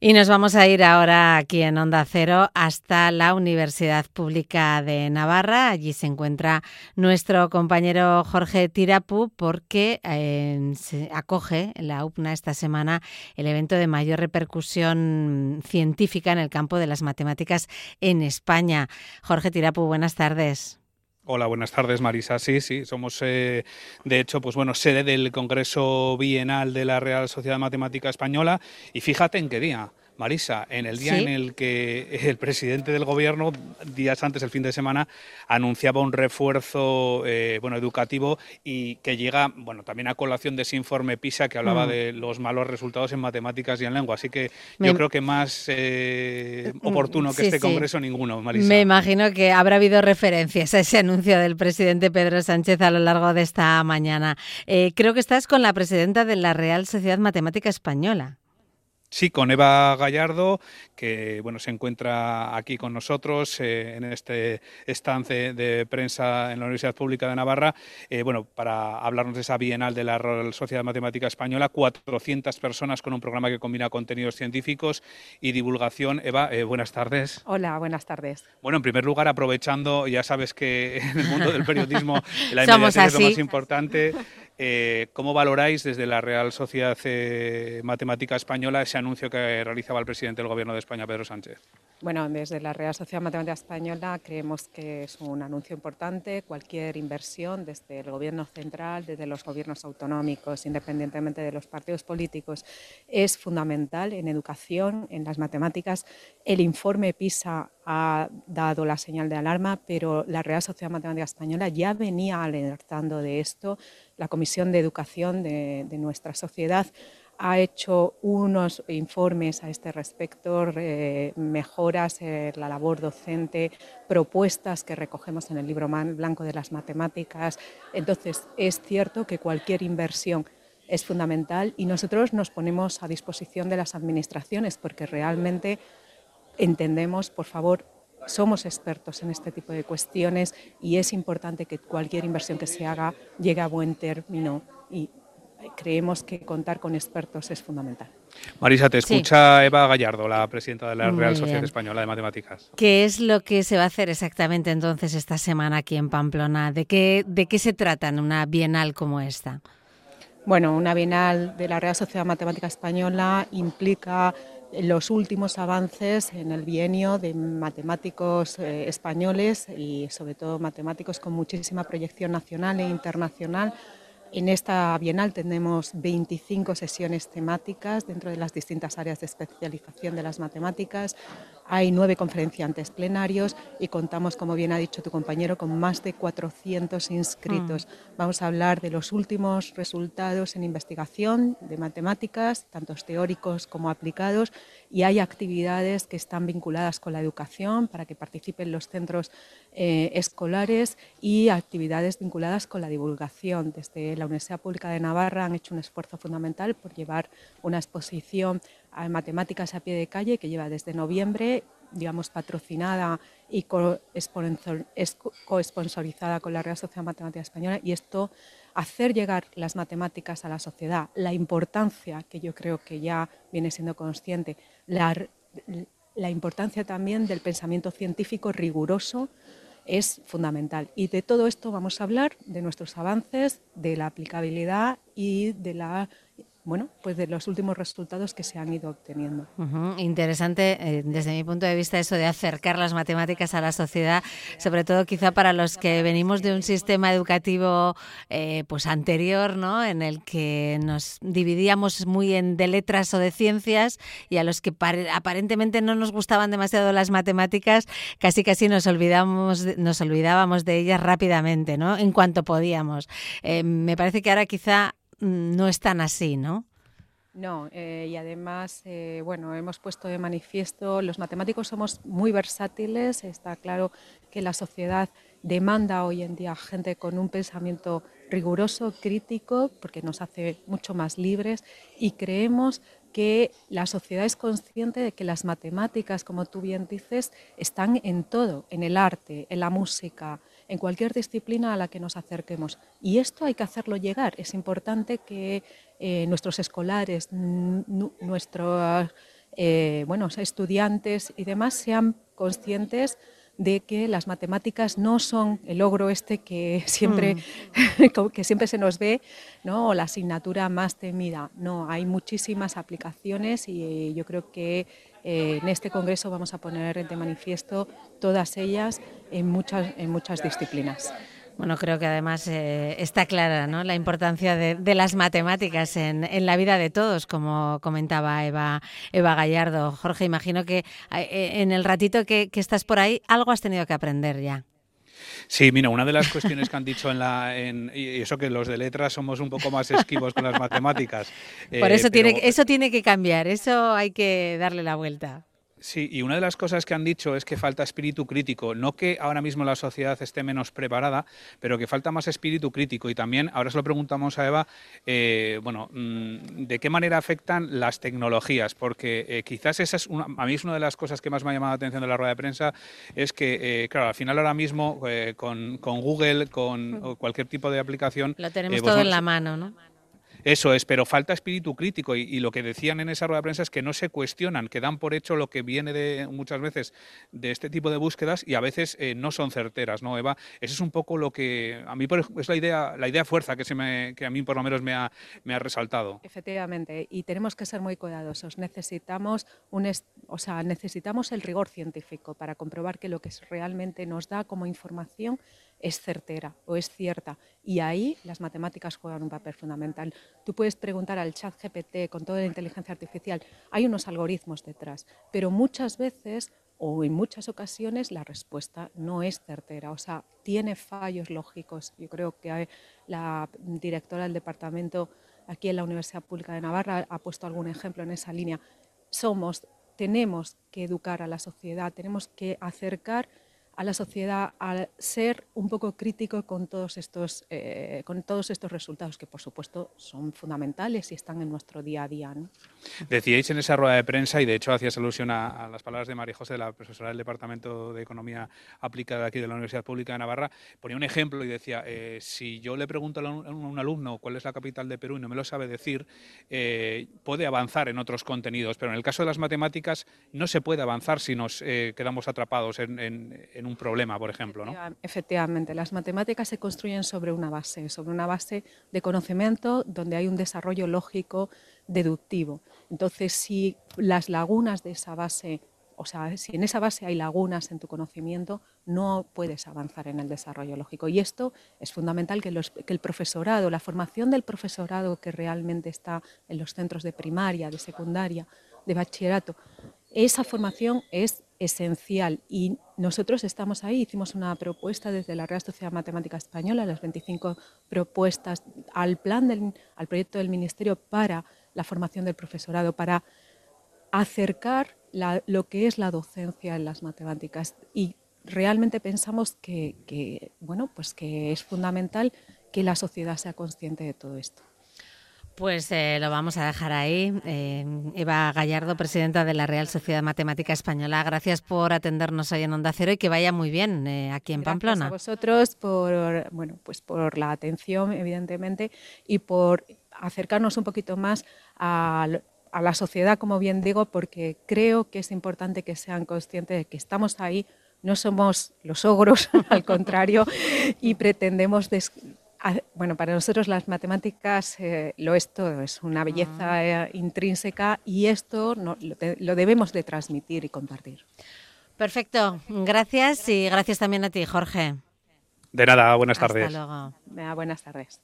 Y nos vamos a ir ahora aquí en Onda Cero hasta la Universidad Pública de Navarra. Allí se encuentra nuestro compañero Jorge Tirapu porque eh, se acoge la UPNA esta semana el evento de mayor repercusión científica en el campo de las matemáticas en España. Jorge Tirapu, buenas tardes. Hola, buenas tardes, Marisa. Sí, sí, somos eh, de hecho, pues bueno, sede del Congreso Bienal de la Real Sociedad Matemática Española y fíjate en qué día. Marisa, en el día en el que el presidente del gobierno, días antes, el fin de semana, anunciaba un refuerzo eh, bueno, educativo y que llega bueno, también a colación de ese informe PISA que hablaba mm. de los malos resultados en matemáticas y en lengua. Así que yo creo que más eh, mm, oportuno que este congreso ninguno, Marisa. Me imagino que habrá habido referencias a ese anuncio del presidente Pedro Sánchez a lo largo de esta mañana. Eh, creo que estás con la presidenta de la Real Sociedad Matemática Española. Sí, con Eva Gallardo, que bueno, se encuentra aquí con nosotros eh, en este estance de prensa en la Universidad Pública de Navarra, eh, bueno, para hablarnos de esa bienal de la Real Sociedad Matemática Española, 400 personas con un programa que combina contenidos científicos y divulgación. Eva, eh, buenas tardes. Hola, buenas tardes. Bueno, en primer lugar, aprovechando, ya sabes que en el mundo del periodismo la inmediatez es lo más importante. Eh, ¿Cómo valoráis desde la Real Sociedad eh, Matemática Española ese anuncio que realizaba el presidente del Gobierno de España, Pedro Sánchez? Bueno, desde la Real Sociedad Matemática Española creemos que es un anuncio importante. Cualquier inversión desde el Gobierno central, desde los gobiernos autonómicos, independientemente de los partidos políticos, es fundamental en educación, en las matemáticas. El informe PISA ha dado la señal de alarma, pero la Real Sociedad Matemática Española ya venía alertando de esto. La Comisión de Educación de, nuestra sociedad ha hecho unos informes a este respecto, mejoras en la labor docente, propuestas que recogemos en el libro blanco de las matemáticas. Entonces, es cierto que cualquier inversión es fundamental y nosotros nos ponemos a disposición de las administraciones porque realmente entendemos, por favor, somos expertos en este tipo de cuestiones y es importante que cualquier inversión que se haga llegue a buen término y creemos que contar con expertos es fundamental. Marisa, te escucha Eva Gallardo, la presidenta de la Real Sociedad Española de Matemáticas. ¿Qué es lo que se va a hacer exactamente entonces esta semana aquí en Pamplona? ¿De qué, de qué se trata en una bienal como esta? Bueno, una bienal de la Real Sociedad Matemática Española implica los últimos avances en el bienio de matemáticos eh, españoles y sobre todo matemáticos con muchísima proyección nacional e internacional en esta bienal tenemos 25 sesiones temáticas dentro de las distintas áreas de especialización de las matemáticas. Hay nueve conferenciantes plenarios y contamos, como bien ha dicho tu compañero, con más de 400 inscritos. Mm. Vamos a hablar de los últimos resultados en investigación de matemáticas, tanto teóricos como aplicados, y hay actividades que están vinculadas con la educación para que participen los centros eh, escolares y actividades vinculadas con la divulgación. Desde la Universidad Pública de Navarra han hecho un esfuerzo fundamental por llevar una exposición a matemáticas a pie de calle que lleva desde noviembre digamos, patrocinada y co-esponsorizada con la Real Sociedad Matemática Española y esto hacer llegar las matemáticas a la sociedad, la importancia que yo creo que ya viene siendo consciente, la, la importancia también del pensamiento científico riguroso es fundamental. Y de todo esto vamos a hablar, de nuestros avances, de la aplicabilidad y de la bueno, pues de los últimos resultados que se han ido obteniendo. Interesante eh, desde mi punto de vista eso de acercar las matemáticas a la sociedad, sobre todo quizá para los que venimos de un sistema educativo eh, pues anterior, ¿no? En el que nos dividíamos muy en de letras o de ciencias y a los que aparentemente no nos gustaban demasiado las matemáticas, casi casi nos olvidábamos de ellas rápidamente, ¿no? En cuanto podíamos. Eh, me parece que ahora quizá no es tan así, ¿no? No, eh, y además, eh, bueno, hemos puesto de manifiesto, los matemáticos somos muy versátiles, está claro que la sociedad demanda hoy en día gente con un pensamiento riguroso, crítico, porque nos hace mucho más libres y creemos que la sociedad es consciente de que las matemáticas, como tú bien dices, están en todo, en el arte, en la música, en cualquier disciplina a la que nos acerquemos. Y esto hay que hacerlo llegar. Es importante que eh, nuestros escolares, nuestros eh, bueno, estudiantes y demás sean conscientes de que las matemáticas no son el logro este que siempre, mm. que siempre se nos ve, ¿no? o la asignatura más temida. No, hay muchísimas aplicaciones y yo creo que eh, en este congreso vamos a poner de manifiesto todas ellas en muchas, en muchas disciplinas. Bueno, creo que además eh, está clara ¿no? la importancia de, las matemáticas en, la vida de todos, como comentaba Eva, Eva Gallardo. Jorge, imagino que eh, en el ratito que, estás por ahí, algo has tenido que aprender ya. Sí, mira, una de las cuestiones que han dicho en la. y eso que los de letras somos un poco más esquivos con las matemáticas. Por eso, eh, tiene, eso tiene que cambiar, eso hay que darle la vuelta. Sí, y una de las cosas que han dicho es que falta espíritu crítico. No que ahora mismo la sociedad esté menos preparada, pero que falta más espíritu crítico. Y también, ahora se lo preguntamos a Eva, eh, bueno, mm, ¿de qué manera afectan las tecnologías? Porque eh, quizás esa es una, a mí es una de las cosas que más me ha llamado la atención de la rueda de prensa, es que, eh, claro, al final ahora mismo con, Google, con cualquier tipo de aplicación... Lo tenemos todo en la mano, ¿no? Eso es, pero falta espíritu crítico y, lo que decían en esa rueda de prensa es que no se cuestionan, que dan por hecho lo que viene de muchas veces de este tipo de búsquedas y a veces eh, no son certeras, ¿no, Eva? Eso es un poco lo que a mí es la idea, la idea fuerza que, se me, que a mí por lo menos me ha, me ha resaltado. Efectivamente, y tenemos que ser muy cuidadosos. Necesitamos, un o sea, necesitamos el rigor científico para comprobar que lo que realmente nos da como información es certera o es cierta. Y ahí las matemáticas juegan un papel fundamental. Tú puedes preguntar al chat GPT con toda la inteligencia artificial, hay unos algoritmos detrás, pero muchas veces o en muchas ocasiones la respuesta no es certera, o sea, tiene fallos lógicos. Yo creo que la directora del departamento aquí en la Universidad Pública de Navarra ha puesto algún ejemplo en esa línea. Somos, tenemos que educar a la sociedad, tenemos que acercar a la sociedad a ser un poco crítico con todos estos, eh, con todos estos resultados que, por supuesto, son fundamentales y están en nuestro día a día. ¿no? Decíais en esa rueda de prensa, y de hecho hacías alusión a, las palabras de María José, la profesora del Departamento de Economía Aplicada aquí de la Universidad Pública de Navarra, ponía un ejemplo y decía, eh, si yo le pregunto a un, alumno cuál es la capital de Perú y no me lo sabe decir, eh, puede avanzar en otros contenidos, pero en el caso de las matemáticas no se puede avanzar si nos quedamos atrapados en, en un problema, por ejemplo. ¿no? Efectivamente, las matemáticas se construyen sobre una base, sobre una base de conocimiento donde hay un desarrollo lógico deductivo. Entonces, si las lagunas de esa base, o sea, si en esa base hay lagunas en tu conocimiento, no puedes avanzar en el desarrollo lógico. Y esto es fundamental que, que el profesorado, la formación del profesorado que realmente está en los centros de primaria, de secundaria, de bachillerato, esa formación es esencial y nosotros estamos ahí, hicimos una propuesta desde la Real Sociedad Matemática Española, las 25 propuestas al plan del, al proyecto del Ministerio para la formación del profesorado, para acercar lo que es la docencia en las matemáticas y realmente pensamos que, que, bueno, pues que es fundamental que la sociedad sea consciente de todo esto. Pues eh, lo vamos a dejar ahí. Eh, Eva Gallardo, presidenta de la Real Sociedad Matemática Española, gracias por atendernos hoy en Onda Cero y que vaya muy bien eh, aquí en Pamplona. Gracias a vosotros por, bueno, pues por la atención, evidentemente, y por acercarnos un poquito más a, a la sociedad, como bien digo, porque creo que es importante que sean conscientes de que estamos ahí no somos los ogros, al contrario, y pretendemos Ah, bueno, para nosotros las matemáticas eh, lo es todo, es una belleza ah. eh, intrínseca y esto lo, debemos de transmitir y compartir. Perfecto, gracias y gracias también a ti, Jorge. De nada, buenas tardes. Hasta luego. Buenas tardes.